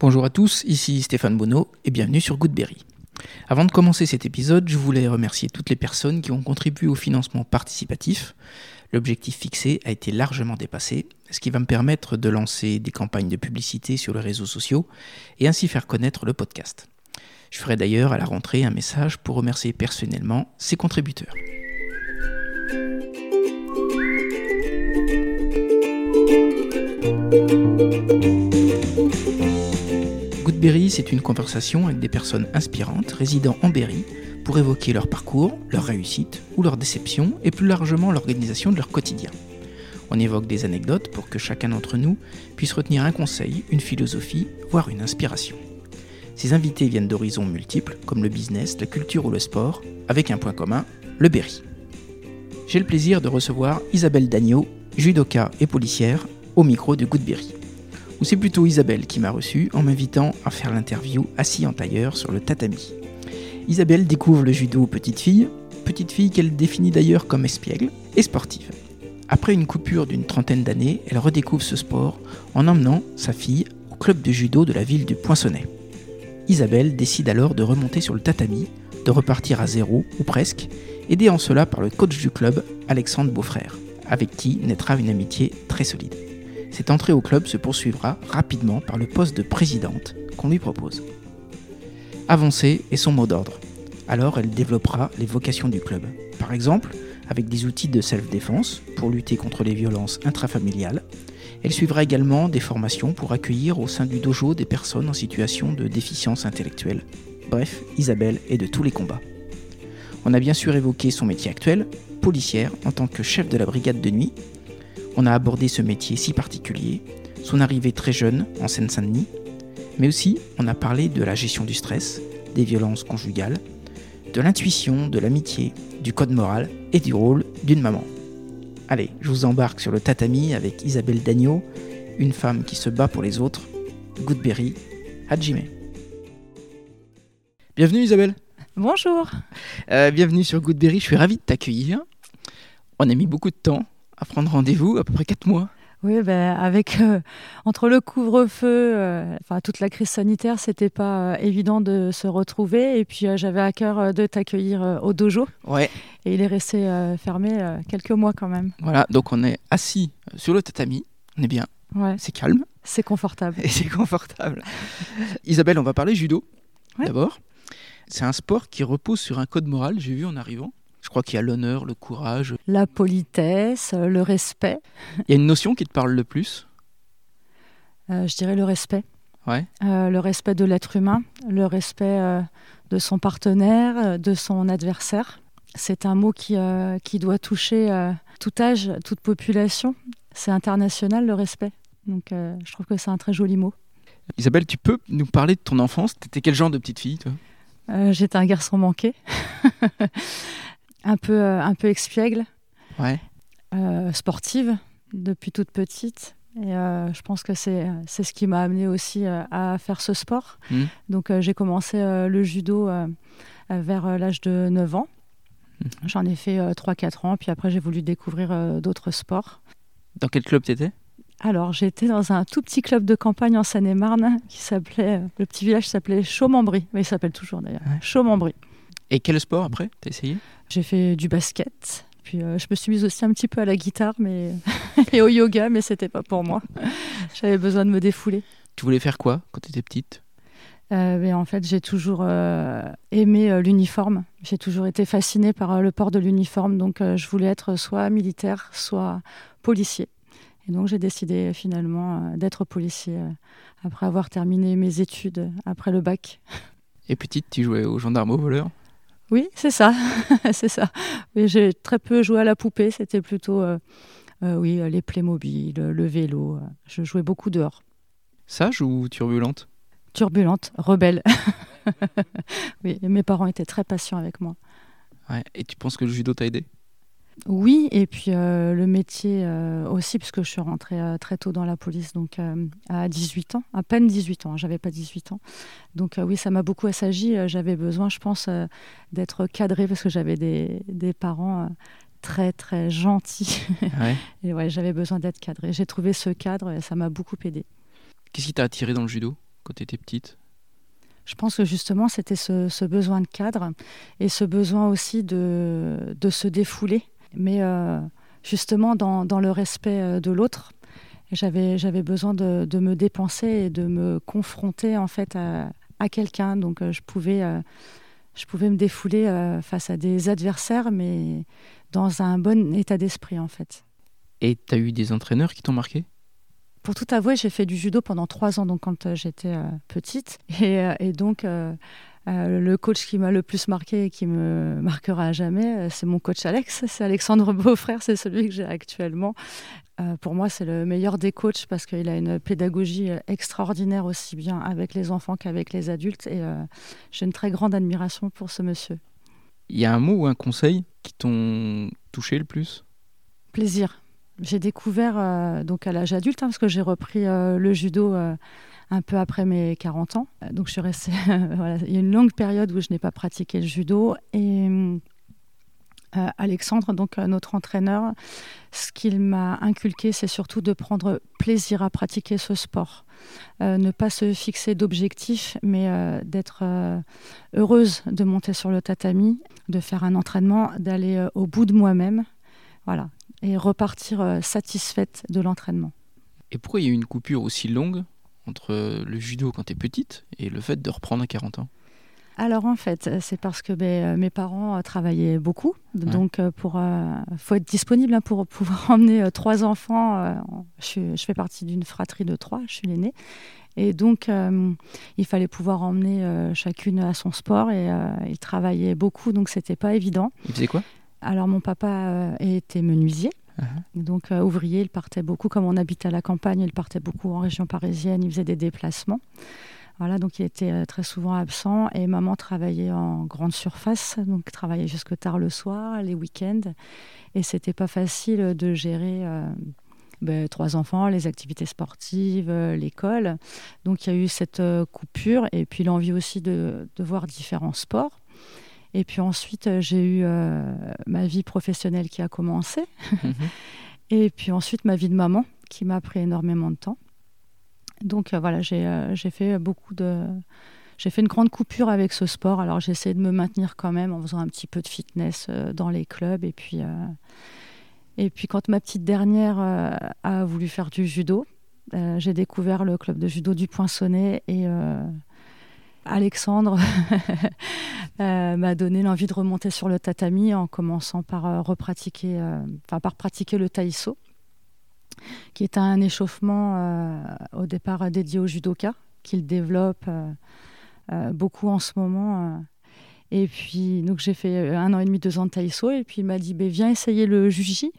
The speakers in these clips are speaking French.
Bonjour à tous, ici Stéphane Bonneau et bienvenue sur Goodberry. Avant de commencer cet épisode, je voulais remercier toutes les personnes qui ont contribué au financement participatif. L'objectif fixé a été largement dépassé, ce qui va me permettre de lancer des campagnes de publicité sur les réseaux sociaux et ainsi faire connaître le podcast. Je ferai d'ailleurs à la rentrée un message pour remercier personnellement ces contributeurs. Goodberry, c'est une conversation avec des personnes inspirantes résidant en Berry pour évoquer leur parcours, leur réussite ou leur déception et plus largement l'organisation de leur quotidien. On évoque des anecdotes pour que chacun d'entre nous puisse retenir un conseil, une philosophie, voire une inspiration. Ces invités viennent d'horizons multiples comme le business, la culture ou le sport, avec un point commun, le Berry. J'ai le plaisir de recevoir Isabelle Dagneau, judoka et policière, au micro de Goodberry. Ou c'est plutôt Isabelle qui m'a reçu en m'invitant à faire l'interview assis en tailleur sur le tatami. Isabelle découvre le judo petite fille, petite fille qu'elle définit d'ailleurs comme espiègle et sportive. Après une coupure d'une trentaine d'années, elle redécouvre ce sport en emmenant sa fille au club de judo de la ville du Poinçonnet. Isabelle décide alors de remonter sur le tatami, de repartir à zéro ou presque, aidée en cela par le coach du club, Alexandre Beaufrère, avec qui naîtra une amitié très solide. Cette entrée au club se poursuivra rapidement par le poste de présidente qu'on lui propose. Avancer est son mot d'ordre. Alors elle développera les vocations du club. Par exemple, avec des outils de self-défense pour lutter contre les violences intrafamiliales. Elle suivra également des formations pour accueillir au sein du dojo des personnes en situation de déficience intellectuelle. Bref, Isabelle est de tous les combats. On a bien sûr évoqué son métier actuel, policière en tant que chef de la brigade de nuit. On a abordé ce métier si particulier, son arrivée très jeune en Seine-Saint-Denis, mais aussi on a parlé de la gestion du stress, des violences conjugales, de l'intuition, de l'amitié, du code moral et du rôle d'une maman. Allez, je vous embarque sur le tatami avec Isabelle Dagneau, une femme qui se bat pour les autres. Goodberry, Hajime. Bienvenue Isabelle. Bonjour. Euh, bienvenue sur Goodberry, je suis ravi de t'accueillir. On a mis beaucoup de temps à prendre rendez-vous, à peu près 4 mois. Oui, ben, avec euh, entre le couvre-feu, euh, enfin toute la crise sanitaire, c'était pas euh, évident de se retrouver. Et puis j'avais à cœur de t'accueillir au dojo. Ouais. Et il est resté fermé quelques mois quand même. Voilà, donc on est assis sur le tatami, on est bien, Ouais, c'est calme c'est confortable. et c'est confortable. Isabelle, on va parler judo Ouais. d'abord. C'est un sport qui repose sur un code moral, j'ai vu en arrivant. Je crois qu'il y a l'honneur, le courage. La politesse, le respect. Il y a une notion qui te parle le plus. Euh, je dirais le respect. Ouais. Euh, le respect de l'être humain, le respect euh, de son partenaire, de son adversaire. C'est un mot qui, qui doit toucher tout âge, toute population. C'est international, le respect. Donc je trouve que c'est un très joli mot. Isabelle, tu peux nous parler de ton enfance? T'étais quel genre de petite fille, toi? J'étais un garçon manqué, un, peu, euh, un peu expiègle, Ouais. euh, sportive depuis toute petite. Et euh, je pense que c'est c'est ce qui m'a amené aussi à faire ce sport. Mhm. Donc j'ai commencé le judo vers l'âge de 9 ans. Mhm. J'en ai fait 3-4 ans, puis après j'ai voulu découvrir d'autres sports. Dans quel club t'étais? Alors j'étais dans un tout petit club de campagne en Seine-et-Marne qui s'appelait, le petit village s'appelait Chaumembry. Mais il s'appelle toujours d'ailleurs, Ouais. Chaumembry. Et quel sport après T'as essayé? J'ai fait du basket. Puis euh, je me suis mise aussi un petit peu à la guitare mais... et au yoga, mais c'était pas pour moi. J'avais besoin de me défouler. Tu voulais faire quoi quand t'étais petite? Euh, mais en fait, j'ai toujours euh, aimé euh, l'uniforme. J'ai toujours été fascinée par le port de l'uniforme. Donc, je voulais être soit militaire, soit policier. Et donc, j'ai décidé finalement d'être policier après avoir terminé mes études après le bac. Et petite, tu jouais aux gendarmes au voleur? Oui, c'est ça, c'est ça. Mais j'ai très peu joué à la poupée. C'était plutôt, euh, euh, oui, euh, les Playmobil, le le vélo. Je jouais beaucoup dehors. Sage ou turbulente? Turbulente, rebelle. oui, mes parents étaient très patients avec moi. Ouais. Et tu penses que le judo t'a aidé? Oui, et puis euh, le métier euh, aussi, puisque je suis rentrée euh, très tôt dans la police, donc à 18 ans, à peine 18 ans, hein, j'avais pas 18 ans. Donc oui, ça m'a beaucoup assagi. J'avais besoin, je pense, d'être cadrée parce que j'avais des, des parents très très gentils. Ouais. et ouais, j'avais besoin d'être cadrée. J'ai trouvé ce cadre et ça m'a beaucoup aidé. Qu'est-ce qui t'a attiré dans le judo quand tu étais petite? Je pense que justement, c'était ce, besoin de cadre et ce besoin aussi de, de se défouler, mais euh, justement dans, dans, le respect euh, de l'autre. J'avais, j'avais besoin de, de, me dépenser et de me confronter en fait à, à quelqu'un. Donc je pouvais je pouvais me défouler euh, face à des adversaires, mais dans un bon état d'esprit en fait. Et tu as eu des entraîneurs qui t'ont marqué? Pour tout avouer, j'ai fait du judo pendant trois ans, donc quand euh, j'étais euh, petite. Et, donc, le coach qui m'a le plus marqué et qui me marquera à jamais, c'est mon coach Alex. C'est Alexandre Beaufrère, c'est celui que j'ai actuellement. Euh, pour moi, c'est le meilleur des coachs parce qu'il a une pédagogie euh, extraordinaire aussi bien avec les enfants qu'avec les adultes. Et euh, j'ai une très grande admiration pour ce monsieur. Il y a un mot ou un conseil qui t'ont touché le plus? Plaisir. J'ai découvert donc à l'âge adulte, hein, parce que j'ai repris le judo un peu après mes 40 ans. Donc je suis restée. voilà, il y a une longue période où je n'ai pas pratiqué le judo. Et euh, Alexandre, donc euh, notre entraîneur, ce qu'il m'a inculqué, c'est surtout de prendre plaisir à pratiquer ce sport. Euh, ne pas se fixer d'objectifs, mais d'être heureuse de monter sur le tatami, de faire un entraînement, d'aller au bout de moi-même, voilà, et repartir satisfaite de l'entraînement. Et pourquoi il y a eu une coupure aussi longue? Entre le judo quand tu es petite et le fait de reprendre à 40 ans alors en fait, c'est parce que ben, euh, mes parents euh, travaillaient beaucoup, donc euh, pour faut être disponible hein, pour pouvoir emmener trois enfants. Je, fais partie d'une fratrie de trois, je suis l'aînée, et donc il fallait pouvoir emmener chacune à son sport et ils travaillaient beaucoup, donc c'était pas évident. Ils faisaient quoi? Alors mon papa était menuisier. Uh-huh. Donc ouvrier, il partait beaucoup, comme on habite à la campagne, il partait beaucoup en région parisienne, il faisait des déplacements. Voilà, donc il était euh, très souvent absent et maman travaillait en grande surface, donc travaillait jusque tard le soir, les week-ends, et c'était pas facile de gérer euh, ben, trois enfants, les activités sportives, euh, l'école. Donc il y a eu cette coupure et puis l'envie aussi de, voir différents sports. Et puis ensuite, j'ai eu ma vie professionnelle qui a commencé. Mhm. et puis ensuite, ma vie de maman qui m'a pris énormément de temps. Donc euh, voilà, euh, j'ai fait beaucoup de... J'ai fait une grande coupure avec ce sport. Alors j'ai essayé de me maintenir quand même en faisant un petit peu de fitness euh, dans les clubs. Et puis, et puis quand ma petite dernière a voulu faire du judo, j'ai découvert le club de judo du Poinçonnet et Alexandre m'a donné l'envie de remonter sur le tatami en commençant par enfin par pratiquer le taïso qui est un échauffement euh, au départ dédié au judoka, qu'il développe euh, euh, beaucoup en ce moment. Et puis, donc j'ai fait un an et demi, deux ans de taïso. Et puis, il m'a dit, bah, viens essayer le juji.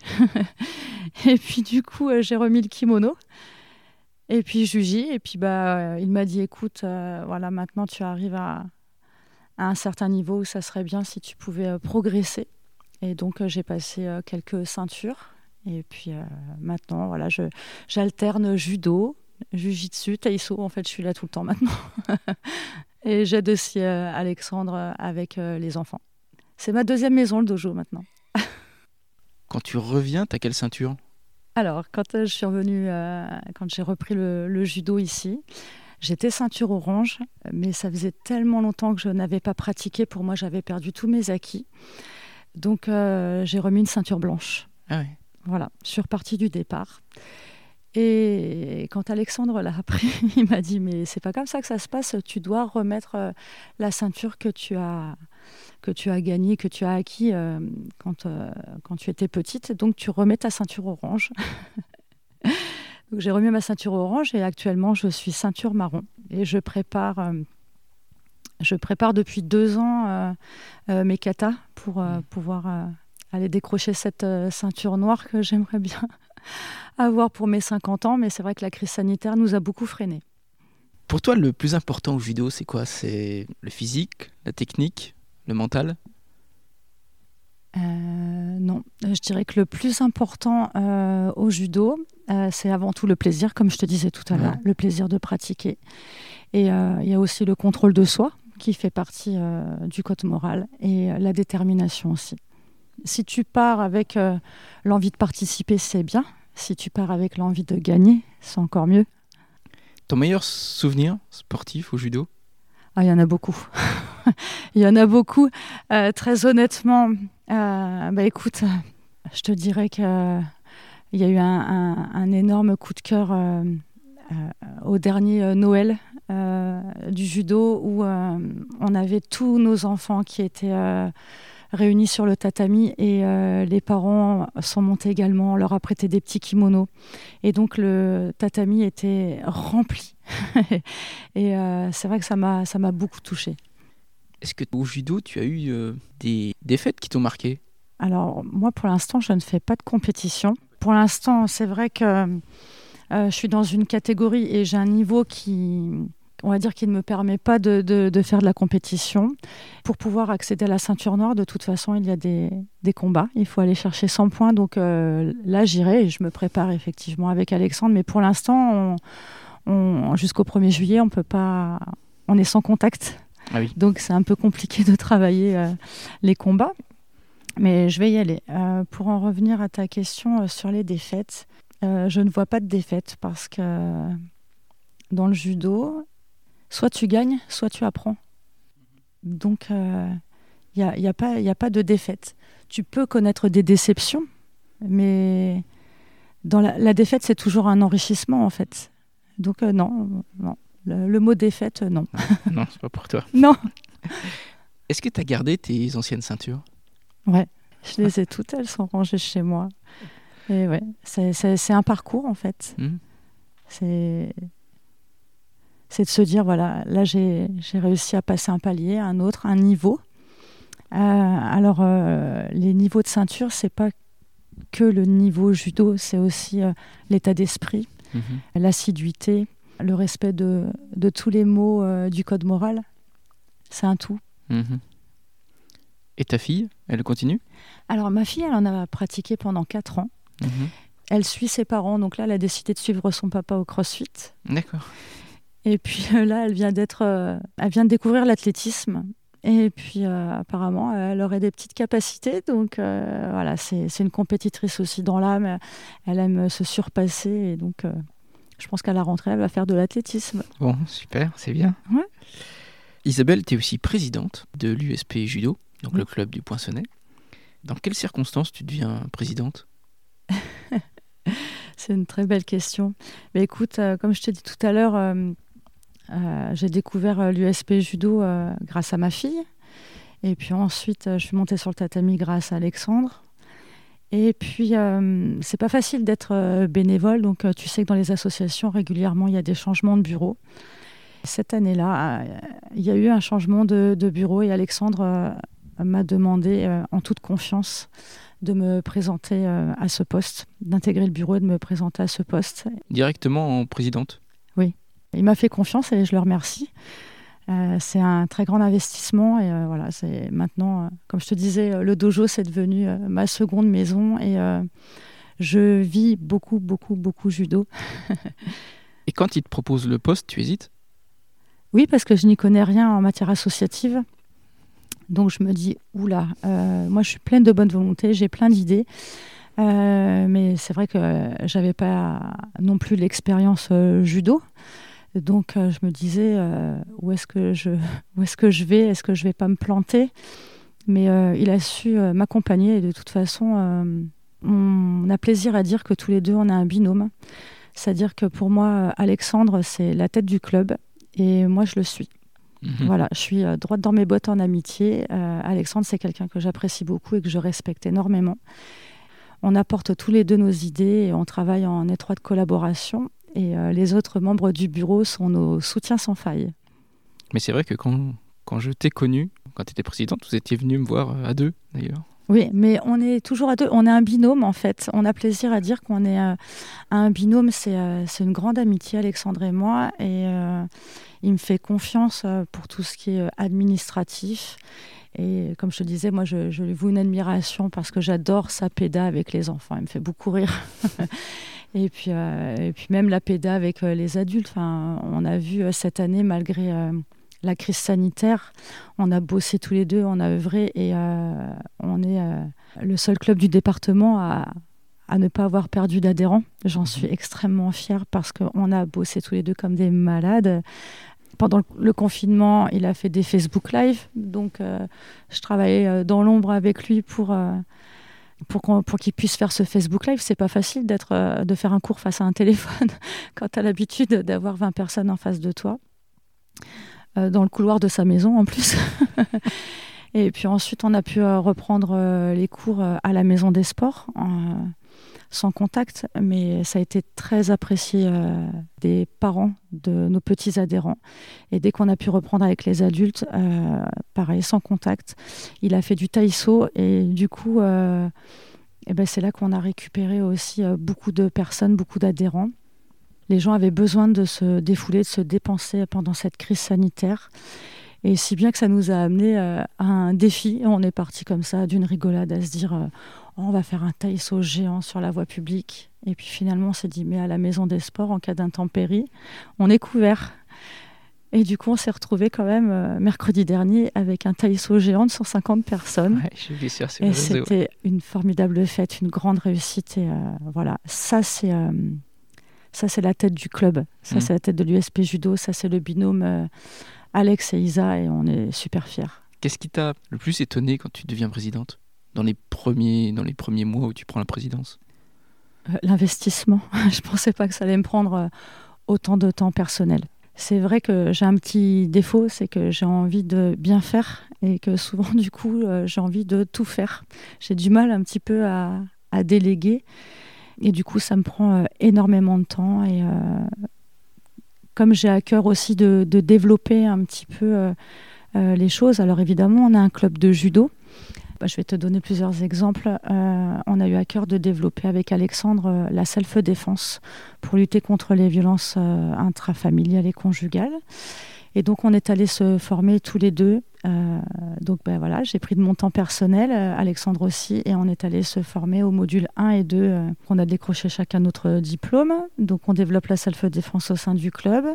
et puis, du coup, j'ai remis le kimono. Et puis, juji. Et puis, bah, il m'a dit, écoute, voilà, maintenant, tu arrives à, un certain niveau où ça serait bien si tu pouvais progresser. Et donc, j'ai passé quelques ceintures. Et puis euh, maintenant, voilà, j'alterne judo, jujitsu, taïso. En fait, je suis là tout le temps maintenant. et j'aide aussi euh, Alexandre avec euh, les enfants. C'est ma deuxième maison, le dojo, maintenant. quand tu reviens, tu as quelle ceinture? Alors, quand je suis revenue, quand j'ai repris le, judo ici, J'étais ceinture orange, mais ça faisait tellement longtemps que je n'avais pas pratiqué. Pour moi, j'avais perdu tous mes acquis. Donc, j'ai remis une ceinture blanche. Ah oui. Voilà, je suis repartie du départ. Et quand Alexandre l'a appris, il m'a dit mais c'est pas comme ça que ça se passe. Tu dois remettre euh, la ceinture que tu as que tu as gagnée, que tu as acquis euh, quand euh, quand tu étais petite. Donc tu remets ta ceinture orange. donc j'ai remis ma ceinture orange et actuellement je suis ceinture marron et je prépare. je prépare depuis deux ans mes katas pour pouvoir aller décrocher cette euh, ceinture noire que j'aimerais bien avoir pour mes 50 ans, mais c'est vrai que la crise sanitaire nous a beaucoup freinés. Pour toi, le plus important au judo, c'est quoi? C'est le physique, la technique, le mental euh, non, je dirais que le plus important euh, au judo, c'est avant tout le plaisir, comme je te disais tout à l'heure, le plaisir de pratiquer. Et il y a aussi le contrôle de soi qui fait partie du code moral et la détermination aussi. Si tu pars avec euh, l'envie de participer, c'est bien. Si tu pars avec l'envie de gagner, c'est encore mieux. Ton meilleur souvenir sportif au judo? Ah, Il y en a beaucoup. il y en a beaucoup. Euh, très honnêtement, euh, bah, écoute, je te dirais qu'il y a eu un, énorme coup de cœur euh, au dernier Noël du judo où on avait tous nos enfants qui étaient réunis sur le tatami et les parents sont montés également, on leur a prêté des petits kimonos. Et donc le tatami était rempli. et c'est vrai que ça m'a, beaucoup touché. Est-ce que au judo, tu as eu euh, des défaites qui t'ont marqué? Alors moi, pour l'instant, je ne fais pas de compétition. Pour l'instant, c'est vrai que je suis dans une catégorie et j'ai un niveau qui on va dire qu'il ne me permet pas de, faire de la compétition. Pour pouvoir accéder à la ceinture noire, de toute façon, il y a des, combats. Il faut aller chercher 100 points. Donc euh, là, j'irai et je me prépare effectivement avec Alexandre. Mais pour l'instant, jusqu'au 1er juillet, on peut pas. On est sans contact. Ah donc c'est un peu compliqué de travailler euh, les combats. Mais je vais y aller. Euh, pour en revenir à ta question sur les défaites, je ne vois pas de défaites parce que dans le judo, soit tu gagnes, soit tu apprends. Donc, il euh, n'y a, y a, pas, a pas de défaite. Tu peux connaître des déceptions, mais dans la, défaite, c'est toujours un enrichissement, en fait. Donc, euh, non, non. Le, mot défaite, euh, non. non, c'est pas pour toi. non. Est-ce que tu as gardé tes anciennes ceintures? Ouais, je les ai toutes, elles sont rangées chez moi. Et ouais, c'est un parcours, en fait. Hmm. C'est c'est de se dire voilà, là j'ai réussi à passer un palier, un autre, un niveau. Euh, alors euh, les niveaux de ceinture, c'est pas que le niveau judo, c'est aussi euh, l'état d'esprit, mhm. l'assiduité, le respect de, de, tous les mots du code moral. C'est un tout. Mhm. Et ta fille, elle continue? Alors ma fille, elle en a pratiqué pendant 4 ans. Mhm. Elle suit ses parents, donc là, elle a décidé de suivre son papa au crossfit. D'accord. Et puis euh, là, elle vient d'être, euh, elle vient de découvrir l'athlétisme. Et puis euh, apparemment, elle aurait des petites capacités. Donc voilà, c'est une compétitrice aussi dans l'âme. Elle aime se surpasser. Et donc, je pense qu'à la rentrée, elle va faire de l'athlétisme. Bon, super, c'est bien. Ouais. Isabelle, tu es aussi présidente de l'USP Judo, donc le club du Poinçonnet. Dans quelles circonstances tu deviens présidente? C'est une très belle question. Mais écoute, comme je te dis tout à l'heure, euh, j'ai découvert euh, l'USP judo euh, grâce à ma fille. Et puis ensuite, je suis montée sur le tatami grâce à Alexandre. Et puis, c'est pas facile d'être bénévole. Donc, tu sais que dans les associations, régulièrement, il y a des changements de bureau. Cette année-là, il y a eu un changement de, de bureau et Alexandre m'a demandé, en toute confiance, de me présenter à ce poste, d'intégrer le bureau et de me présenter à ce poste. Directement en présidente? Oui. Il m'a fait confiance et je le remercie. Euh, c'est un très grand investissement et euh, voilà, c'est maintenant, euh, comme je te disais, le dojo c'est devenu ma seconde maison et je vis beaucoup, beaucoup, beaucoup judo. et quand il te propose le poste, tu hésites? Oui, parce que je n'y connais rien en matière associative. Donc je me dis, oula, moi je suis pleine de bonne volonté, j'ai plein d'idées. mais c'est vrai que j'avais pas non plus l'expérience judo. Donc euh, je me disais euh, où est-ce que je où est-ce que je vais? Est-ce que je vais pas me planter? Mais euh, il a su m'accompagner et de toute façon on a plaisir à dire que tous les deux on a un binôme. C'est-à-dire que pour moi Alexandre c'est la tête du club et moi je le suis. Mhm. Voilà, je suis droite dans mes bottes en amitié. Alexandre c'est quelqu'un que j'apprécie beaucoup et que je respecte énormément. On apporte tous les deux nos idées et on travaille en étroite collaboration et euh, les autres membres du bureau sont nos soutiens sans faille. Mais c'est vrai que quand, quand je t'ai connu, quand tu étais présidente, vous étiez venu me voir euh, à deux d'ailleurs. Oui, mais on est toujours à deux. On est un binôme en fait. On a plaisir à dire qu'on est euh, un binôme. C'est une grande amitié, Alexandre et moi. Et il me fait confiance pour tout ce qui est administratif. Et comme je te disais, moi, je, je lui voue une admiration parce que j'adore sa péda avec les enfants. Il me fait beaucoup rire. Et puis, euh, et puis même la PEDA avec euh, les adultes. Enfin, on a vu euh, cette année, malgré la crise sanitaire, on a bossé tous les deux, on a œuvré et on est le seul club du département à, ne pas avoir perdu d'adhérents. J'en suis extrêmement fière parce qu'on a bossé tous les deux comme des malades. Pendant le confinement, il a fait des Facebook Live, donc je travaillais dans l'ombre avec lui pour pour, pour qu'il puisse faire ce Facebook Live, c'est pas facile euh, de faire un cours face à un téléphone quand tu l'habitude d'avoir 20 personnes en face de toi, euh, dans le couloir de sa maison en plus. Et puis ensuite, on a pu euh, reprendre les cours à la maison des sports sans contact, mais ça a été très apprécié euh, des parents de nos petits adhérents. Et dès qu'on a pu reprendre avec les adultes, euh, pareil, sans contact, il a fait du taïso et du coup, euh, eh ben c'est là qu'on a récupéré aussi beaucoup de personnes, beaucoup d'adhérents. Les gens avaient besoin de se défouler, de se dépenser pendant cette crise sanitaire. Et si bien que ça nous a amené à un défi. On est parti comme ça d'une rigolade à se dire on va faire un taïso géant sur la voie publique. Et puis finalement, on s'est dit, mais à la maison des sports, en cas d'intempérie, on est couvert. Et du coup, on s'est retrouvé quand même euh, mercredi dernier avec un taïso géant de 150 personnes. et c'était une formidable fête, une grande réussite. Et euh, voilà, ça c'est euh, ça c'est la tête du club. Ça mmh. c'est la tête de l'USP Judo. Ça c'est le binôme Alex et Isa et on est super fiers. Qu'est-ce qui t'a le plus étonné quand tu deviens présidente? Dans les premiers, dans les premiers mois où tu prends la présidence euh, L'investissement. Je ne pensais pas que ça allait me prendre euh, autant de temps personnel. C'est vrai que j'ai un petit défaut, c'est que j'ai envie de bien faire et que souvent, du coup, euh, j'ai envie de tout faire. J'ai du mal un petit peu à, déléguer et du coup, ça me prend énormément de temps. Et comme j'ai à cœur aussi de, développer un petit peu les choses, alors évidemment, on a un club de judo bah, je vais te donner plusieurs exemples. Euh, on a eu à cœur de développer avec Alexandre euh, la self-défense pour lutter contre les violences euh, intrafamiliales et conjugales. Et donc, on est allé se former tous les deux. Euh, donc, ben voilà, j'ai pris de mon temps personnel, euh, Alexandre aussi, et on est allé se former au module 1 et 2. Euh, on a décroché chacun notre diplôme. Donc, on développe la self-défense au sein du club.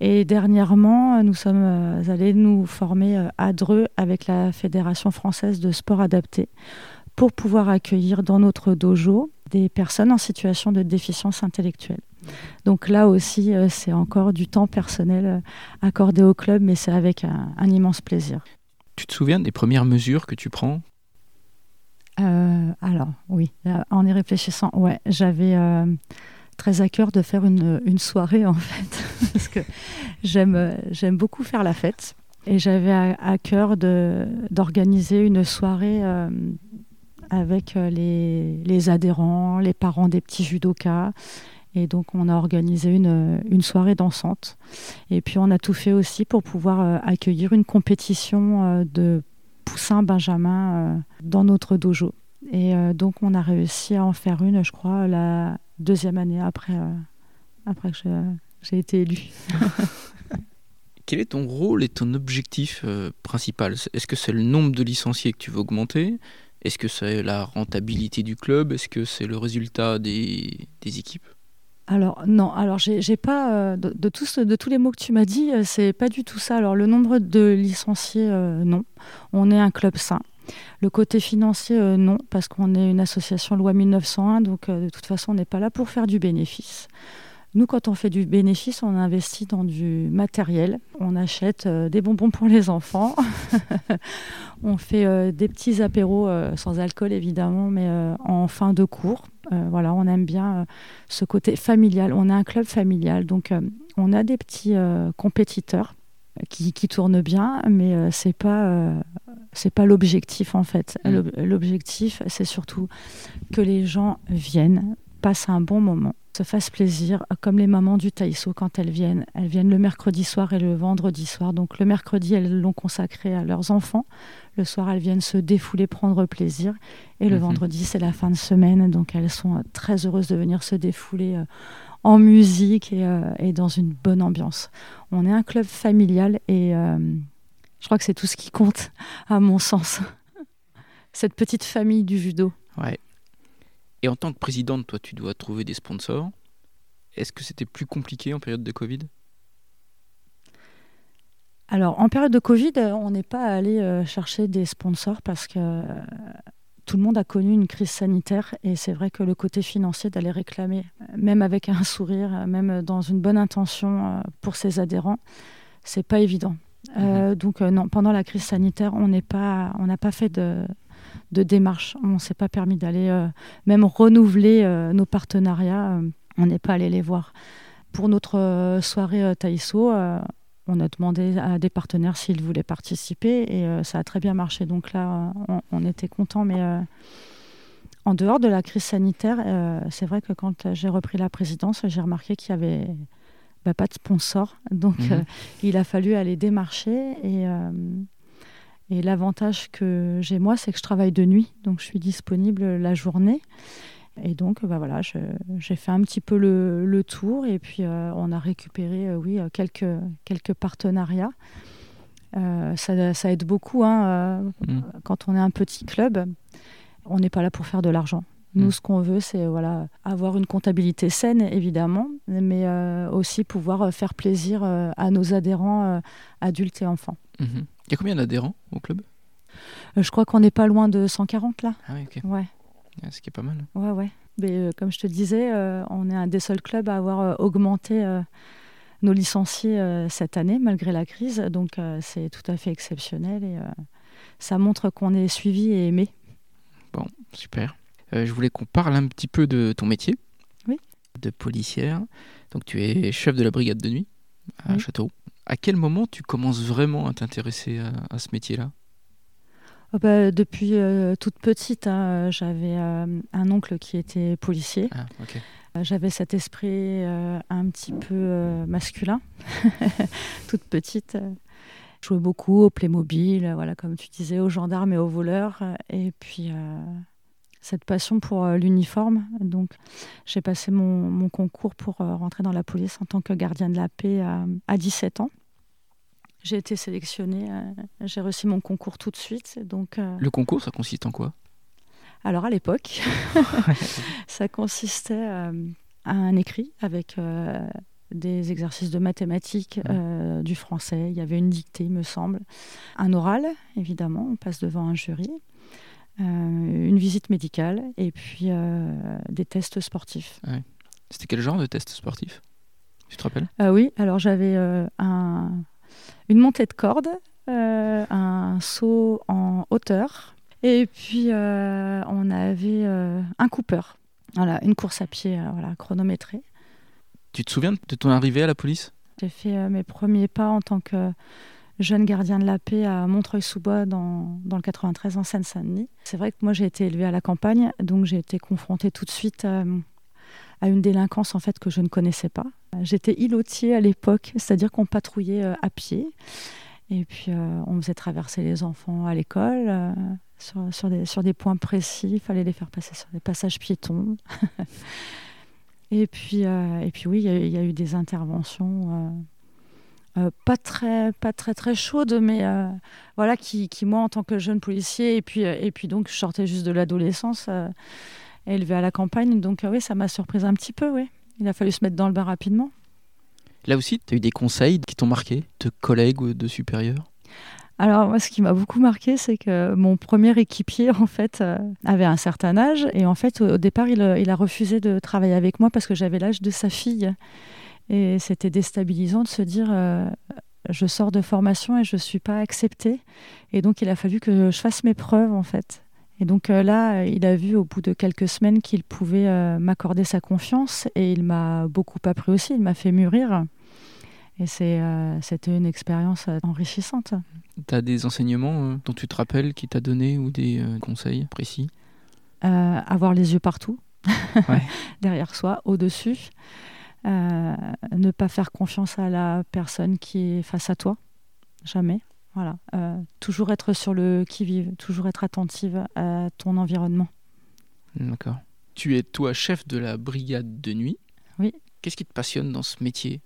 Et dernièrement, nous sommes allés nous former à Dreux avec la Fédération française de sport adapté pour pouvoir accueillir dans notre dojo des personnes en situation de déficience intellectuelle. Donc là aussi, euh, c'est encore du temps personnel euh, accordé au club, mais c'est avec un, immense plaisir. Tu te souviens des premières mesures que tu prends? Euh, Alors, oui, en y réfléchissant, ouais, j'avais très à cœur de faire une, une soirée, en fait, parce que j'aime, j'aime beaucoup faire la fête. Et j'avais à, cœur d'organiser une soirée avec les, les, adhérents, les parents des petits judokas et donc, on a organisé une, euh, une, soirée dansante. Et puis, on a tout fait aussi pour pouvoir euh, accueillir une compétition euh, de poussins Benjamin dans notre dojo. Et donc, on a réussi à en faire une, je crois, la deuxième année après, après que j'ai été élue. Quel est ton rôle et ton objectif principal? Est-ce que c'est le nombre de licenciés que tu veux augmenter? Est-ce que c'est la rentabilité du club? Est-ce que c'est le résultat des, des équipes? Alors non, alors j'ai pas euh, de, tous, de tous les mots que tu m'as dit, euh, c'est pas du tout ça. Alors le nombre de licenciés, euh, non. On est un club sain. Le côté financier, non, parce qu'on est une association loi 1901, donc de toute façon, on n'est pas là pour faire du bénéfice. Nous, quand on fait du bénéfice, on investit dans du matériel. On achète des bonbons pour les enfants. on fait des petits apéros sans alcool, évidemment, mais en fin de cours. Euh, voilà, on aime bien euh, ce côté familial. On a un club familial, donc euh, on a des petits compétiteurs qui, tournent bien, mais c'est pas c'est pas l'objectif en fait. Mm. L'objectif, c'est surtout que les gens viennent, passent un bon moment se fassent plaisir, comme les mamans du Taïso quand elles viennent. Elles viennent le mercredi soir et le vendredi soir. Donc le mercredi, elles l'ont consacré à leurs enfants. Le soir, elles viennent se défouler, prendre plaisir. Et le mhm. vendredi, c'est la fin de semaine. Donc elles sont euh, très heureuses de venir se défouler euh, en musique euh, et, dans une bonne ambiance. On est un club familial et je crois que c'est tout ce qui compte, à mon sens. Cette petite famille du judo. Ouais. Et en tant que présidente, toi, tu dois trouver des sponsors. Est-ce que c'était plus compliqué en période de Covid? Alors, en période de Covid, on n'est pas allé euh, chercher des sponsors parce que tout le monde a connu une crise sanitaire et c'est vrai que le côté financier d'aller réclamer, même avec un sourire, même dans une bonne intention pour ses adhérents, c'est pas évident. Mhm. donc non, pendant la crise sanitaire, on n'est pas, on n'a pas fait de, de démarche. On ne s'est pas permis d'aller même renouveler nos partenariats. on n'est pas allé les voir. Pour notre soirée Taïso, on a demandé à des partenaires s'ils voulaient participer et euh, ça a très bien marché. Donc là, on, était content, mais euh, en dehors de la crise sanitaire, euh, c'est vrai que quand j'ai repris la présidence, j'ai remarqué qu'il n'y avait bah, pas de sponsor. Donc mhm. il a fallu aller démarcher et, et l'avantage que j'ai moi, c'est que je travaille de nuit, donc je suis disponible la journée. Et donc, bah voilà, j'ai fait un petit peu le, tour et puis euh, on a récupéré, euh, oui, euh, quelques, quelques partenariats. Ça, ça, aide beaucoup hein, mm. quand on est un petit club. On n'est pas là pour faire de l'argent. Nous, mm. ce qu'on veut, c'est voilà, avoir une comptabilité saine, évidemment, mais aussi pouvoir faire plaisir à nos adhérents adultes et enfants. Mm-hmm. Il y a combien d'adhérents au club Je crois qu'on n'est pas loin de 140 là. Ah oui, ok. Ouais. Ce qui est pas mal. Ouais, ouais. Mais euh, comme je te disais, euh, on est un des seuls clubs à avoir euh, augmenté nos licenciés cette année, malgré la crise. Donc c'est tout à fait exceptionnel et ça montre qu'on est suivi et aimé. Bon, super. je voulais qu'on parle un petit peu de ton métier. Oui. De policière. Donc tu es chef de la brigade de nuit à Châteauroux. À quel moment tu commences vraiment à t'intéresser à ce métier-là? Oh, bah, depuis euh, toute petite, hein, j'avais euh, un oncle qui était policier. Ah, euh, j'avais cet esprit un petit peu masculin, toute petite. Je jouais beaucoup au Playmobil, voilà, comme tu disais, aux gendarmes et aux voleurs. Et puis, cette passion pour l'uniforme. Donc, j'ai passé mon, mon, concours pour rentrer dans la police en tant que gardien de la paix à 17 ans. J'ai été sélectionnée, euh, j'ai reçu mon concours tout de suite. Donc, euh, Le concours, ça consiste en quoi? Alors à l'époque, ça consistait euh, à un écrit avec des exercices de mathématiques, du français, il y avait une dictée, il me semble, un oral, évidemment, on passe devant un jury, une visite médicale et puis des tests sportifs. C'était quel genre de test sportif Tu te rappelles? Oui, alors j'avais un une montée de corde, euh, un saut en hauteur, et puis euh, on avait euh, un Cooper. Voilà, une course à pied voilà, chronométrée. Tu te souviens de ton arrivée à la police? J'ai fait mes premiers pas en tant que jeune gardien de la paix à Montreuil-sous-Bois dans, dans, le 93 en Seine-Saint-Denis. C'est vrai que moi j'ai été élevée à la campagne, donc j'ai été confrontée tout de suite à une délinquance en fait que je ne connaissais pas. J'étais îlotier à l'époque, c'est-à-dire qu'on patrouillait euh, à pied et puis euh, on faisait traverser les enfants à l'école euh, sur, des, points précis, il fallait les faire passer sur des passages piétons. et, puis, et puis oui, il y, a eu des interventions pas très pas très très chaudes mais voilà qui, qui, moi en tant que jeune policier et puis et puis donc je sortais juste de l'adolescence élevé à la campagne. Donc euh, oui, ça m'a surprise un petit peu, oui. Il a fallu se mettre dans le bain rapidement. Là aussi, tu as eu des conseils qui t'ont marqué, de collègues ou de supérieurs? Alors moi, ce qui m'a beaucoup marqué, c'est que mon premier équipier, en fait, euh, avait un certain âge. Et en fait, au, départ, il, a refusé de travailler avec moi parce que j'avais l'âge de sa fille. Et c'était déstabilisant de se dire, euh, je sors de formation et je ne suis pas acceptée. Et donc, il a fallu que je fasse mes preuves, en fait. Et donc euh, là, il a vu au bout de quelques semaines qu'il pouvait euh, m'accorder sa confiance et il m'a beaucoup appris aussi, il m'a fait mûrir. Et euh, c'était une expérience enrichissante. Tu as des enseignements dont tu te rappelles qui t'a donné ou des conseils précis? Avoir les yeux partout, derrière soi, au-dessus. ne pas faire confiance à la personne qui est face à toi, jamais. Voilà, euh, toujours être sur le qui-vive, toujours être attentive à ton environnement. D'accord. Tu es toi chef de la brigade de nuit. Oui. Qu'est-ce qui te passionne dans ce métier,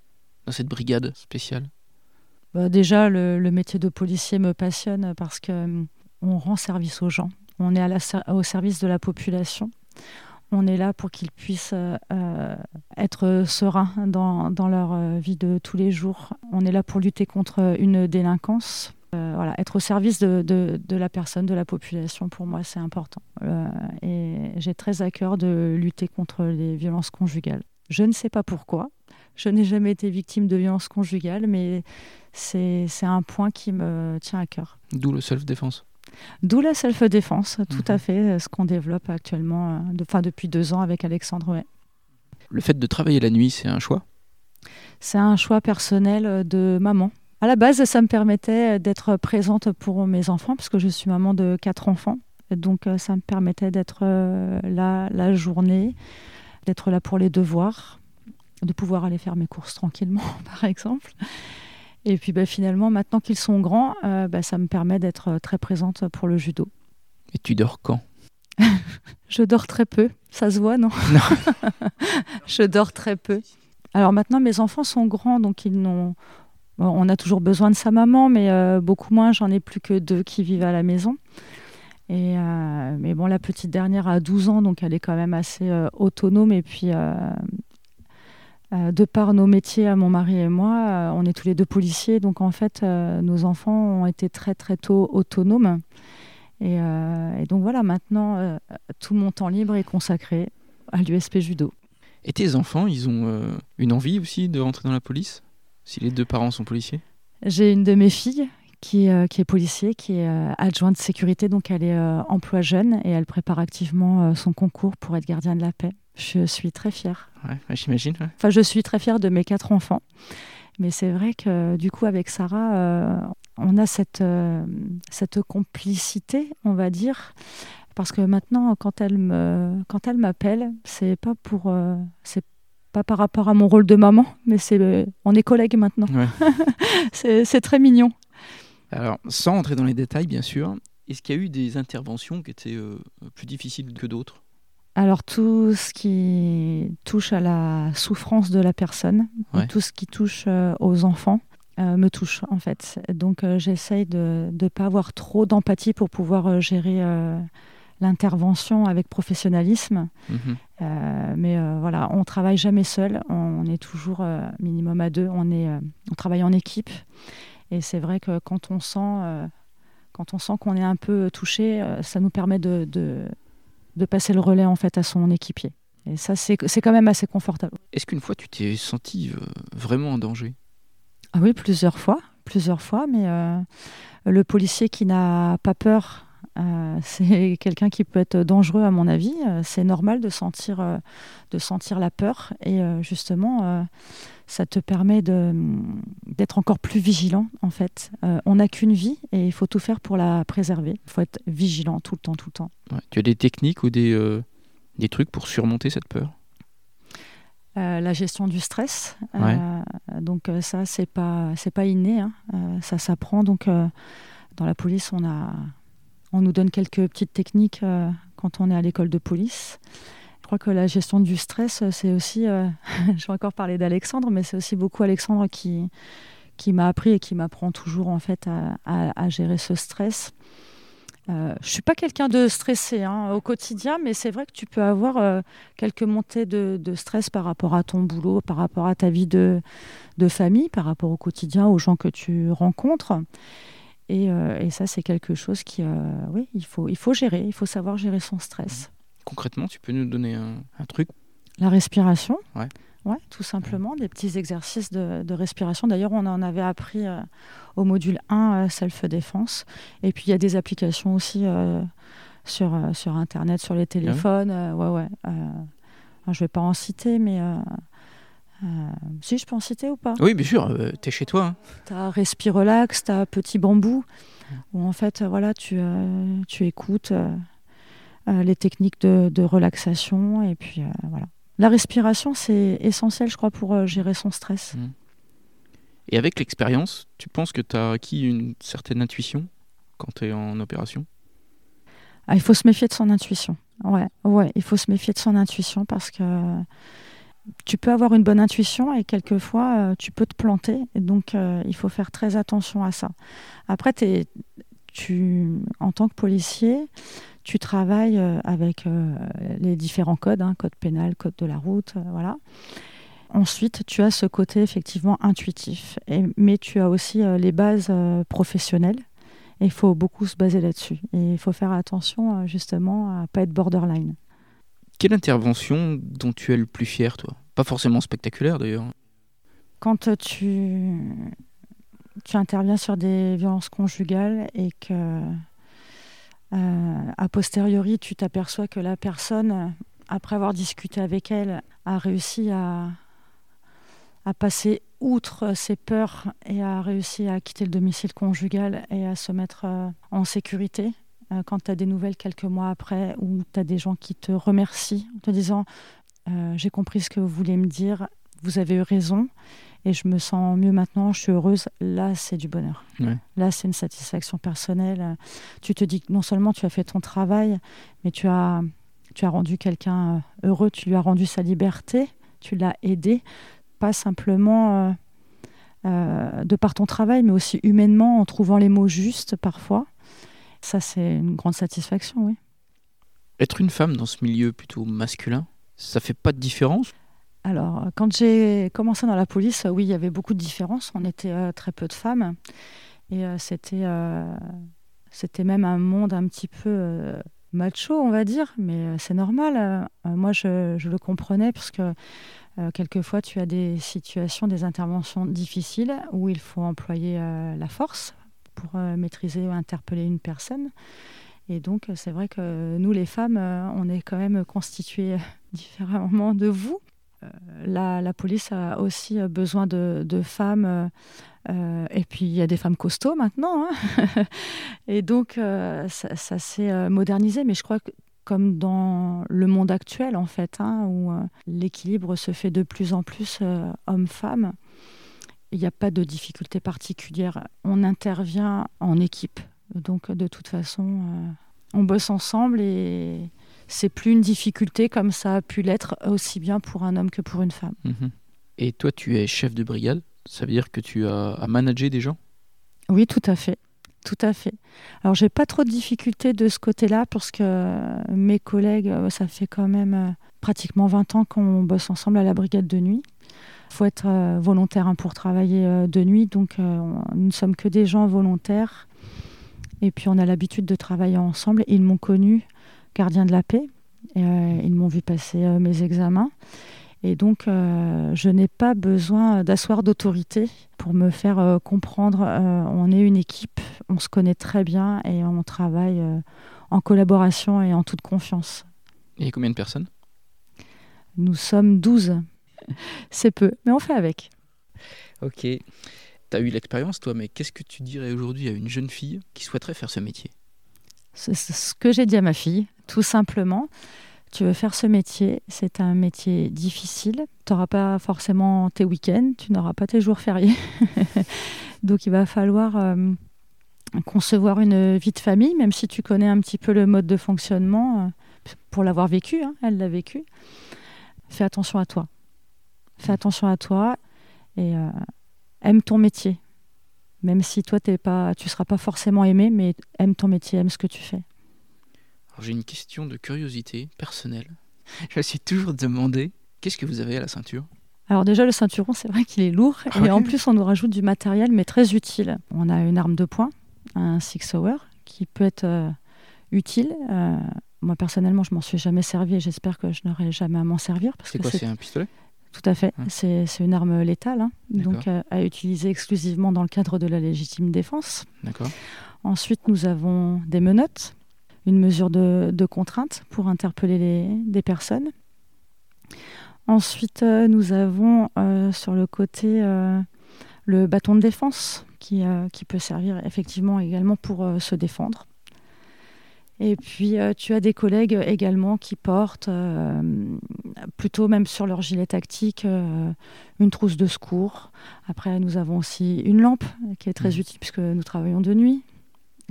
dans cette brigade spéciale? Bah, Déjà, le, métier de policier me passionne parce que hum, on rend service aux gens. On est à la, au service de la population. On est là pour qu'ils puissent euh, euh, être sereins dans, leur vie de tous les jours. On est là pour lutter contre une délinquance voilà, être au service de, de, la personne, de la population, pour moi, c'est important. et j'ai très à cœur de lutter contre les violences conjugales. Je ne sais pas pourquoi. Je n'ai jamais été victime de violences conjugales, mais c'est un point qui me tient à cœur. D'où le self-défense D'où la self-défense, tout à mhm. fait, ce qu'on développe actuellement, de, depuis deux ans avec Alexandre. Le fait de travailler la nuit, c'est un choix? C'est un choix personnel de maman. À la base, ça me permettait d'être présente pour mes enfants, parce que je suis maman de quatre enfants. Donc, ça me permettait d'être euh, là la journée, d'être là pour les devoirs, de pouvoir aller faire mes courses tranquillement, par exemple. Et puis bah, finalement, maintenant qu'ils sont grands, euh, bah, ça me permet d'être euh, très présente pour le judo. Et tu dors quand? Je dors très peu. Ça se voit, non? Non. je dors très peu. Alors maintenant, mes enfants sont grands, donc ils n'ont. on a toujours besoin de sa maman, mais euh, beaucoup moins. J'en ai plus que deux qui vivent à la maison. Et mais bon, la petite dernière a 12 ans, donc elle est quand même assez autonome. Et puis, euh, de par nos métiers, à mon mari et moi, euh, on est tous les deux policiers, donc en fait, euh, nos enfants ont été très très tôt autonomes. Et, donc voilà, maintenant, tout mon temps libre est consacré à l'USP Judo. Et tes enfants, ils ont une envie aussi de rentrer dans la police Si les deux parents sont policiers? J'ai une de mes filles qui, qui, est policier, qui est adjointe de sécurité, donc elle est emploi jeune et elle prépare activement son concours pour être gardien de la paix. Je suis très fière. Ouais, j'imagine. Enfin, je suis très fière de mes quatre enfants. Mais c'est vrai que du coup, avec Sarah, euh, on a cette, euh, cette complicité, on va dire. Parce que maintenant, quand elle me, quand elle m'appelle, c'est pas pour, euh, c'est pas par rapport à mon rôle de maman, mais c'est, on est collègues maintenant. Ouais. c'est très mignon. Alors, sans entrer dans les détails, bien sûr, est-ce qu'il y a eu des interventions qui étaient plus difficiles que d'autres? Alors tout ce qui touche à la souffrance de la personne, tout ce qui touche euh, aux enfants, euh, me touche en fait. Donc euh, j'essaye de ne pas avoir trop d'empathie pour pouvoir gérer l'intervention avec professionnalisme. Mhm. mais voilà, on travaille jamais seul, on, est toujours minimum à deux, on, est, on travaille en équipe. Et c'est vrai que quand on sent... quand on sent qu'on est un peu touché, ça nous permet de de passer le relais en fait à son équipier. Et ça, c'est quand même assez confortable. Est-ce qu'une fois, tu t'es senti euh, vraiment en danger? Ah Oui, plusieurs fois. Plusieurs fois, mais euh, le policier qui n'a pas peur, euh, c'est quelqu'un qui peut être dangereux à mon avis. C'est normal de sentir, de sentir la peur. Et justement, ça te permet d'être encore plus vigilant en fait. Euh, on n'a qu'une vie et il faut tout faire pour la préserver. Il faut être vigilant tout le temps, tout le temps. Tu as des techniques ou des, euh, des trucs pour surmonter cette peur? Euh, la gestion du stress, donc ça c'est pas c'est pas inné, hein. ça s'apprend. Donc dans la police on a on nous donne quelques petites techniques quand on est à l'école de police. Je crois que la gestion du stress, c'est aussi, euh, je vais encore parler d'Alexandre, mais c'est aussi beaucoup Alexandre qui, qui m'a appris et qui m'apprend toujours en fait à, gérer ce stress. Euh, je suis pas quelqu'un de stressé hein, au quotidien, mais c'est vrai que tu peux avoir euh, quelques montées de, stress par rapport à ton boulot, par rapport à ta vie de, de famille, par rapport au quotidien, aux gens que tu rencontres. Et, euh, et ça, c'est quelque chose qui, oui, il faut, il faut gérer, il faut savoir gérer son stress. Concrètement, tu peux nous donner un, truc? La respiration? Ouais. Ouais, tout simplement, des petits exercices de, respiration. D'ailleurs, on en avait appris euh, au module 1, euh, self-défense. Et puis, il y a des applications aussi euh, sur, sur Internet, sur les ah téléphones. ouais, ouais. je ne vais pas en citer, mais... si, je peux en citer ou pas? Oui, bien sûr, tu es chez toi. Hein. Tu as Respire Relax, tu as Petit Bambou, où en fait, voilà, tu, tu écoutes euh, les techniques de, relaxation. Et puis euh, voilà. La respiration, c'est essentiel, je crois, pour euh, gérer son stress. Mmh. Et avec l'expérience, tu penses que tu as acquis une certaine intuition quand tu es en opération? Ah, Il faut se méfier de son intuition. Ouais, ouais, il faut se méfier de son intuition parce que tu peux avoir une bonne intuition et quelquefois tu peux te planter. Et donc il faut faire très attention à ça. Après, tu, en tant que policier, tu travailles euh, avec euh, les différents codes, hein, code pénal, code de la route, euh, voilà. Ensuite, tu as ce côté effectivement intuitif, mais tu as aussi les bases professionnelles. Et il faut beaucoup se baser là-dessus. Et il faut faire attention justement à pas être borderline. Quelle intervention dont tu es le plus fier, toi? Pas forcément spectaculaire d'ailleurs. Quand tu, tu interviens sur des violences conjugales et que, euh, a posteriori, tu t'aperçois que la personne, après avoir discuté avec elle, a réussi à, à passer outre ses peurs et a réussi à quitter le domicile conjugal et à se mettre euh, en sécurité euh, quand tu as des nouvelles quelques mois après ou tu as des gens qui te remercient en te disant euh, j'ai compris ce que vous voulez me dire, vous avez eu raison et je me sens mieux maintenant, je suis heureuse, là c'est du bonheur. Là c'est une satisfaction personnelle. Tu te dis que non seulement tu as fait ton travail, mais tu as, tu as rendu quelqu'un euh, heureux, tu lui as rendu sa liberté, tu l'as aidé, pas simplement de par ton travail, mais aussi humainement en trouvant les mots justes parfois. Ça, c'est une grande satisfaction, oui. Être une femme dans ce milieu plutôt masculin, ça fait pas de différence? Alors, quand j'ai commencé dans la police, oui, il y avait beaucoup de différences. On était euh, très peu de femmes. Et euh, c'était, euh, c'était même un monde un petit peu macho, on va dire. Mais c'est normal. moi, je, je, le comprenais parce que quelquefois, tu as des situations, des interventions difficiles où il faut employer la force pour euh, maîtriser ou interpeller une personne. Et donc, c'est vrai que nous, les femmes, euh, on est quand même constituées différemment de vous. Euh, la, la, police a aussi besoin de, femmes. et puis, il y a des femmes costauds maintenant. Hein. et donc, ça, ça s'est modernisé. Mais je crois que comme dans le monde actuel, en fait, hein, où l'équilibre se fait de plus en plus homme-femme, il n'y a pas de difficulté particulière. On intervient en équipe. Donc, de toute façon, euh, on bosse ensemble et c'est plus une difficulté comme ça a pu l'être aussi bien pour un homme que pour une femme. Mhm. Et toi, tu es chef de brigade. Ça veut dire que tu as à manager des gens? Oui, tout à fait. Tout à fait. Alors, j'ai pas trop de difficultés de ce côté-là parce que mes collègues, ça fait quand même euh, pratiquement 20 ans qu'on bosse ensemble à la brigade de nuit. Il faut être euh, volontaire hein, pour travailler euh, de nuit, donc euh, nous ne sommes que des gens volontaires. Et puis on a l'habitude de travailler ensemble. Ils m'ont connu gardien de la paix. Et, ils m'ont vu passer mes examens. Et donc, je n'ai pas besoin d'asseoir d'autorité pour me faire comprendre. on est une équipe, on se connaît très bien et on travaille en collaboration et en toute confiance. Et combien de personnes? Nous sommes 12 c'est peu, mais on fait avec. Ok. Tu as eu l'expérience, toi, mais qu'est-ce que tu dirais aujourd'hui à une jeune fille qui souhaiterait faire ce métier? C'est ce que j'ai dit à ma fille, tout simplement. Tu veux faire ce métier, c'est un métier difficile. Tu n'auras pas forcément tes week-ends, tu n'auras pas tes jours fériés. Donc il va falloir euh, concevoir une vie de famille, même si tu connais un petit peu le mode de fonctionnement, euh, pour l'avoir vécu, hein, elle l'a vécu. Fais attention à toi fais attention à toi et euh, aime ton métier. Même si toi, tu ne seras pas forcément aimé, mais aime ton métier, aime ce que tu fais. J'ai une question de curiosité personnelle. Je me suis toujours demandé, qu'est-ce que vous avez à la ceinture? Alors déjà, le ceinturon, c'est vrai qu'il est lourd. Et en plus, on nous rajoute du matériel, mais très utile. On a une arme de poing, un Six Hour, qui peut être euh, utile. Euh, moi, personnellement, je m'en suis jamais servi et j'espère que je n'aurai jamais à m'en servir. C'est quoi, c'est un pistolet? Tout à fait. C'est une arme létale, hein. donc euh, à utiliser exclusivement dans le cadre de la légitime défense. Ensuite, nous avons des menottes, une mesure de, contrainte pour interpeller les, des personnes. Ensuite, euh, nous avons euh, sur le côté le bâton de défense qui, qui, peut servir effectivement également pour se défendre. Et puis, euh, tu as des collègues également qui portent, euh, plutôt même sur leur gilet tactique, euh, une trousse de secours. Après, nous avons aussi une lampe qui est très mmh. utile puisque nous travaillons de nuit.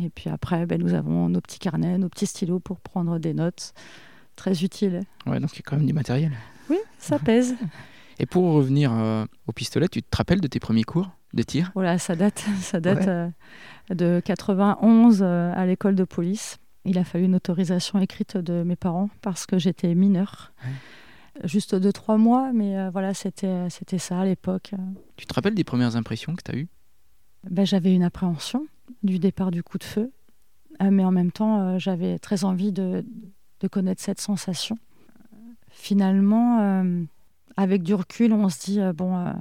Et puis après, ben, nous avons nos petits carnets, nos petits stylos pour prendre des notes. Très utiles. Ouais, donc il y a quand même du matériel. Oui, ça pèse. Et pour revenir au pistolet, tu te rappelles de tes premiers cours de tir Voilà, ça date, ça date de 91 à l'école de police. Il a fallu une autorisation écrite de mes parents parce que j'étais mineure. Juste deux, trois mois, mais voilà, c'était, c'était ça à l'époque. Tu te rappelles des premières impressions que tu as eues? Ben, J'avais une appréhension du départ du coup de feu, mais en même temps, j'avais très envie de, de connaître cette sensation. Finalement, avec du recul, on se dit, bon,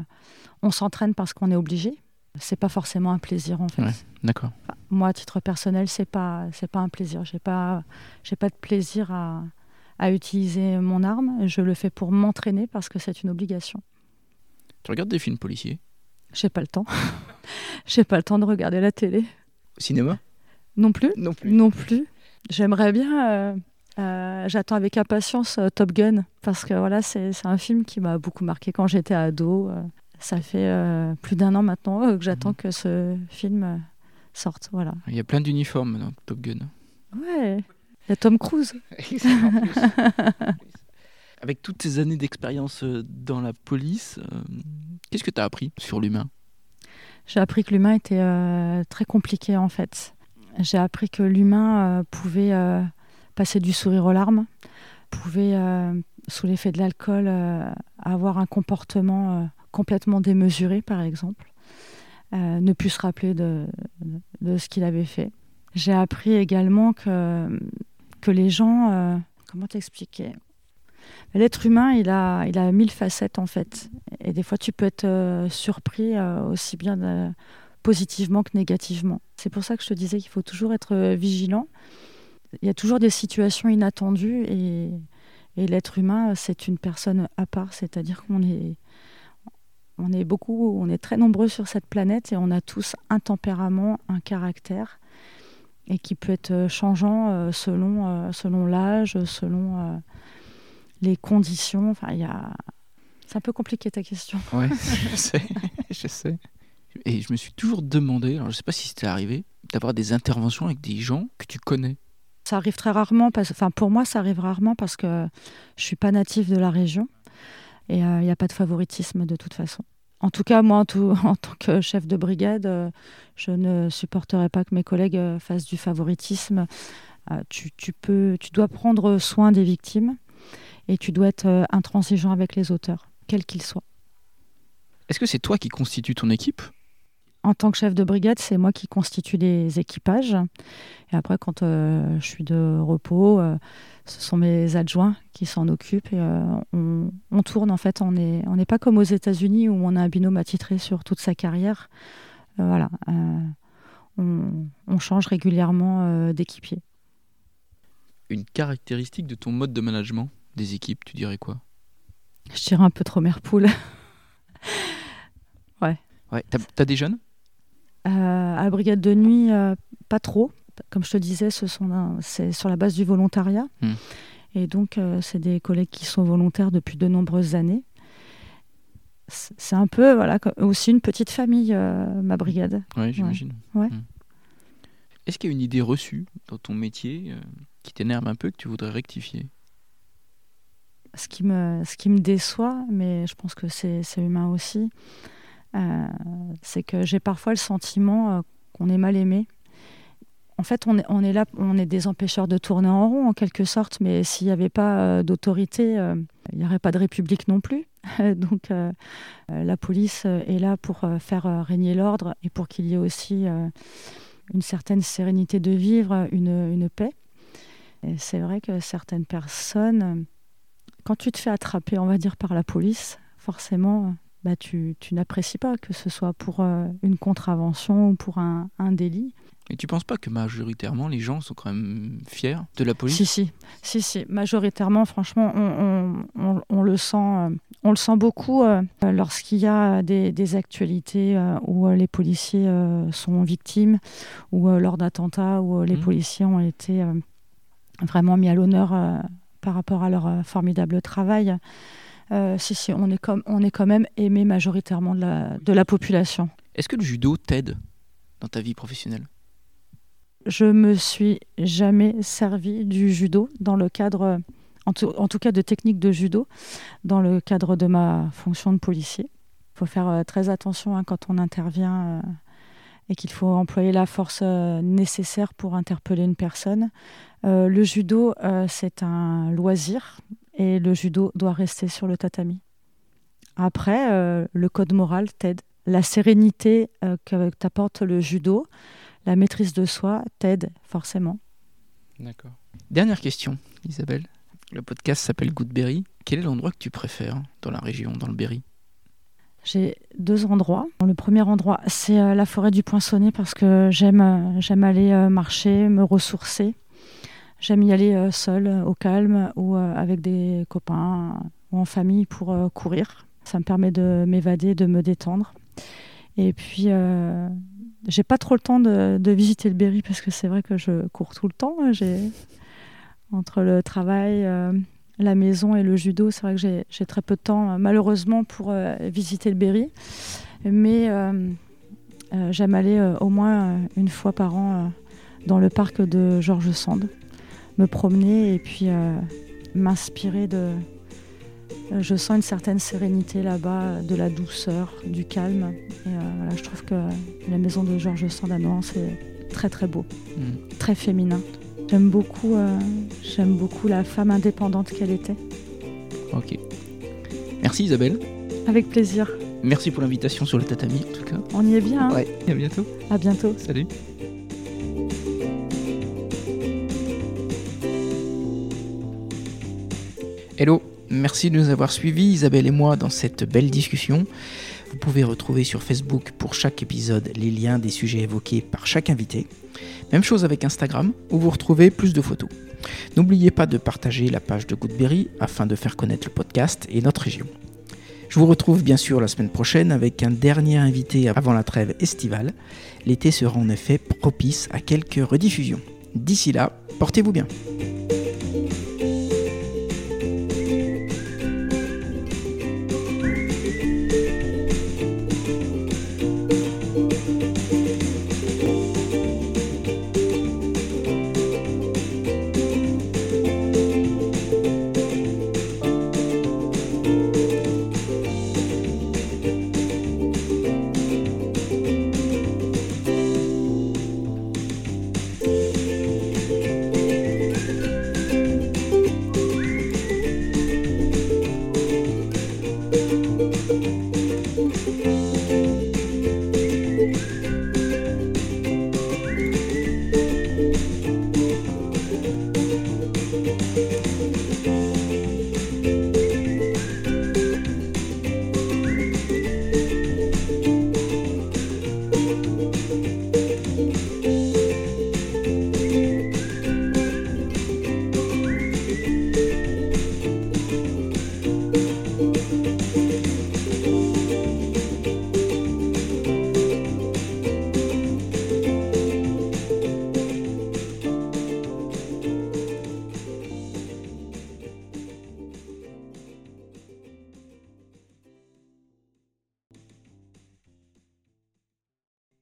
on s'entraîne parce qu'on est obligé c'est pas forcément un plaisir en fait. d'accord. moi, à titre personnel, c'est pas c'est pas un plaisir. J'ai pas j'ai pas de plaisir à, à utiliser mon arme. Je le fais pour m'entraîner parce que c'est une obligation. Tu regardes des films policiers? J'ai pas le temps. J'ai pas le temps de regarder la télé. Cinéma? Non plus. Non plus. Non plus. J'aimerais bien. Euh, euh, j'attends avec impatience euh, Top Gun parce que voilà, c'est un film qui m'a beaucoup marqué quand j'étais ado. Ça fait euh, plus d'un an maintenant euh, que j'attends mhm. que ce film euh, sorte. Voilà. Il y a plein d'uniformes dans Top Gun. Ouais, il y a Tom Cruise. Avec toutes ces années d'expérience dans la police, qu'est-ce que tu as appris sur l'humain? J'ai appris que l'humain était très compliqué en fait. J'ai appris que l'humain pouvait passer du sourire aux larmes, pouvait, sous l'effet de l'alcool, avoir un comportement complètement démesuré, par exemple, euh, ne plus se rappeler de, ce qu'il avait fait. J'ai appris également que, les gens... Euh, comment t'expliquer? L'être humain, il a, il a mille facettes, en fait. Et des fois, tu peux être euh, surpris aussi bien positivement que négativement. C'est pour ça que je te disais qu'il faut toujours être vigilant. Il y a toujours des situations inattendues et l'être humain, c'est une personne à part, c'est-à-dire qu'on est, on est beaucoup, on est très nombreux sur cette planète et on a tous un tempérament, un caractère et qui peut être euh, changeant euh, selon, euh, selon l'âge, selon les conditions. Enfin, il y a... C'est un peu compliqué ta question. Oui, je sais, je sais. Et je me suis toujours demandé, alors je ne sais pas si c'était arrivé, d'avoir des interventions avec des gens que tu connais. Ça arrive très rarement, parce... enfin pour moi ça arrive rarement parce que je suis pas natif de la région et il n'y a pas de favoritisme de toute façon. En tout cas, moi, en, tant que chef de brigade, euh, je ne supporterai pas que mes collègues euh, fassent du favoritisme. Euh, tu, tu dois prendre soin des victimes et tu dois être intransigeant avec les auteurs, quels qu'ils soient. Est-ce que c'est toi qui constitues ton équipe? En tant que chef de brigade, c'est moi qui constitue les équipages. Et après, quand je suis de repos, ce sont mes adjoints qui s'en occupent et euh, on, tourne en fait. On n'est on pas comme aux États-Unis où on a un binôme attitré sur toute sa carrière. Euh, voilà, euh, on, change régulièrement d'équipier. Une caractéristique de ton mode de management des équipes, tu dirais quoi? Je dirais un peu trop mère poule. ouais. Ouais. T'as as des jeunes? À la brigade de nuit, pas trop comme je te disais, ce c'est sur la base du volontariat. Hmm. Et donc, euh, c'est des collègues qui sont volontaires depuis de nombreuses années. C'est un peu, voilà, aussi une petite famille, euh, ma brigade. Oui, j'imagine. Ouais. Hmm. Est-ce qu'il y a une idée reçue dans ton métier euh, qui t'énerve un peu, que tu voudrais rectifier? Ce qui, me, ce qui me déçoit, mais je pense que c'est humain aussi, c'est que j'ai parfois le sentiment qu'on est mal aimé en fait, on est, là, on est des empêcheurs de tourner en rond en quelque sorte, mais s'il n'y avait pas euh, d'autorité, euh, il n'y aurait pas de république non plus. Donc euh, la police est là pour faire régner l'ordre et pour qu'il y ait aussi une certaine sérénité de vivre, une, paix. C'est vrai que certaines personnes, quand tu te fais attraper, on va dire, par la police, forcément, bah, tu, n'apprécies pas que ce soit pour une contravention ou pour un délit. Et tu penses pas que majoritairement les gens sont quand même fiers de la police? Si, si, si, si. Majoritairement, franchement, on, le sent, euh, on le sent beaucoup euh, lorsqu'il y a des, actualités euh, où les policiers sont victimes ou lors d'attentats où les mmh. policiers ont été vraiment mis à l'honneur par rapport à leur formidable travail. Si, si, on est, comme, on est quand même aimé majoritairement de la, de la population. Est-ce que le judo t'aide dans ta vie professionnelle? Je me suis jamais servi du judo dans le cadre, en tout, cas de techniques de judo, dans le cadre de ma fonction de policier. Il faut faire euh, très attention hein, quand on intervient euh, et qu'il faut employer la force euh, nécessaire pour interpeller une personne. le judo, c'est un loisir. Et le judo doit rester sur le tatami. Après, euh, le code moral t'aide. La sérénité euh, que t'apporte le judo, la maîtrise de soi t'aide forcément. D'accord. Dernière question, Isabelle. Le podcast s'appelle Goodberry. Quel est l'endroit que tu préfères dans la région, dans le Berry? J'ai deux endroits. Le premier endroit, c'est euh, la forêt du Poinçonnet parce que j'aime j'aime aller marcher, me ressourcer. J'aime y aller seul, au calme ou avec des copains ou en famille pour courir. Ça me permet de m'évader, de me détendre. Et puis, euh, j'ai pas trop le temps de, visiter le Berry parce que c'est vrai que je cours tout le temps. J'ai entre le travail, euh, la maison et le judo, c'est vrai que j'ai très peu de temps, malheureusement, pour euh, visiter le Berry. Mais euh, j'aime aller au moins une fois par an dans le parc de Georges Sand, me promener et puis m'inspirer de, euh, je sens une certaine sérénité là-bas, de la douceur, du calme. Et euh, je trouve que la maison de Georges Sandanois, c'est très très beau, mm. très féminin. J'aime beaucoup, euh, j'aime beaucoup la femme indépendante qu'elle était. Ok. Merci Isabelle. Avec plaisir. Merci pour l'invitation sur le tatami en tout cas. On y est bien. Hein ouais, à bientôt. À bientôt. Salut. Hello. Merci de nous avoir suivis, Isabelle et moi, dans cette belle discussion. Vous pouvez retrouver sur Facebook pour chaque épisode les liens des sujets évoqués par chaque invité. Même chose avec Instagram, où vous retrouvez plus de photos. N'oubliez pas de partager la page de Goodberry afin de faire connaître le podcast et notre région. Je vous retrouve bien sûr la semaine prochaine avec un dernier invité avant la trêve estivale. L'été sera en effet propice à quelques rediffusions. D'ici là, portez-vous bien.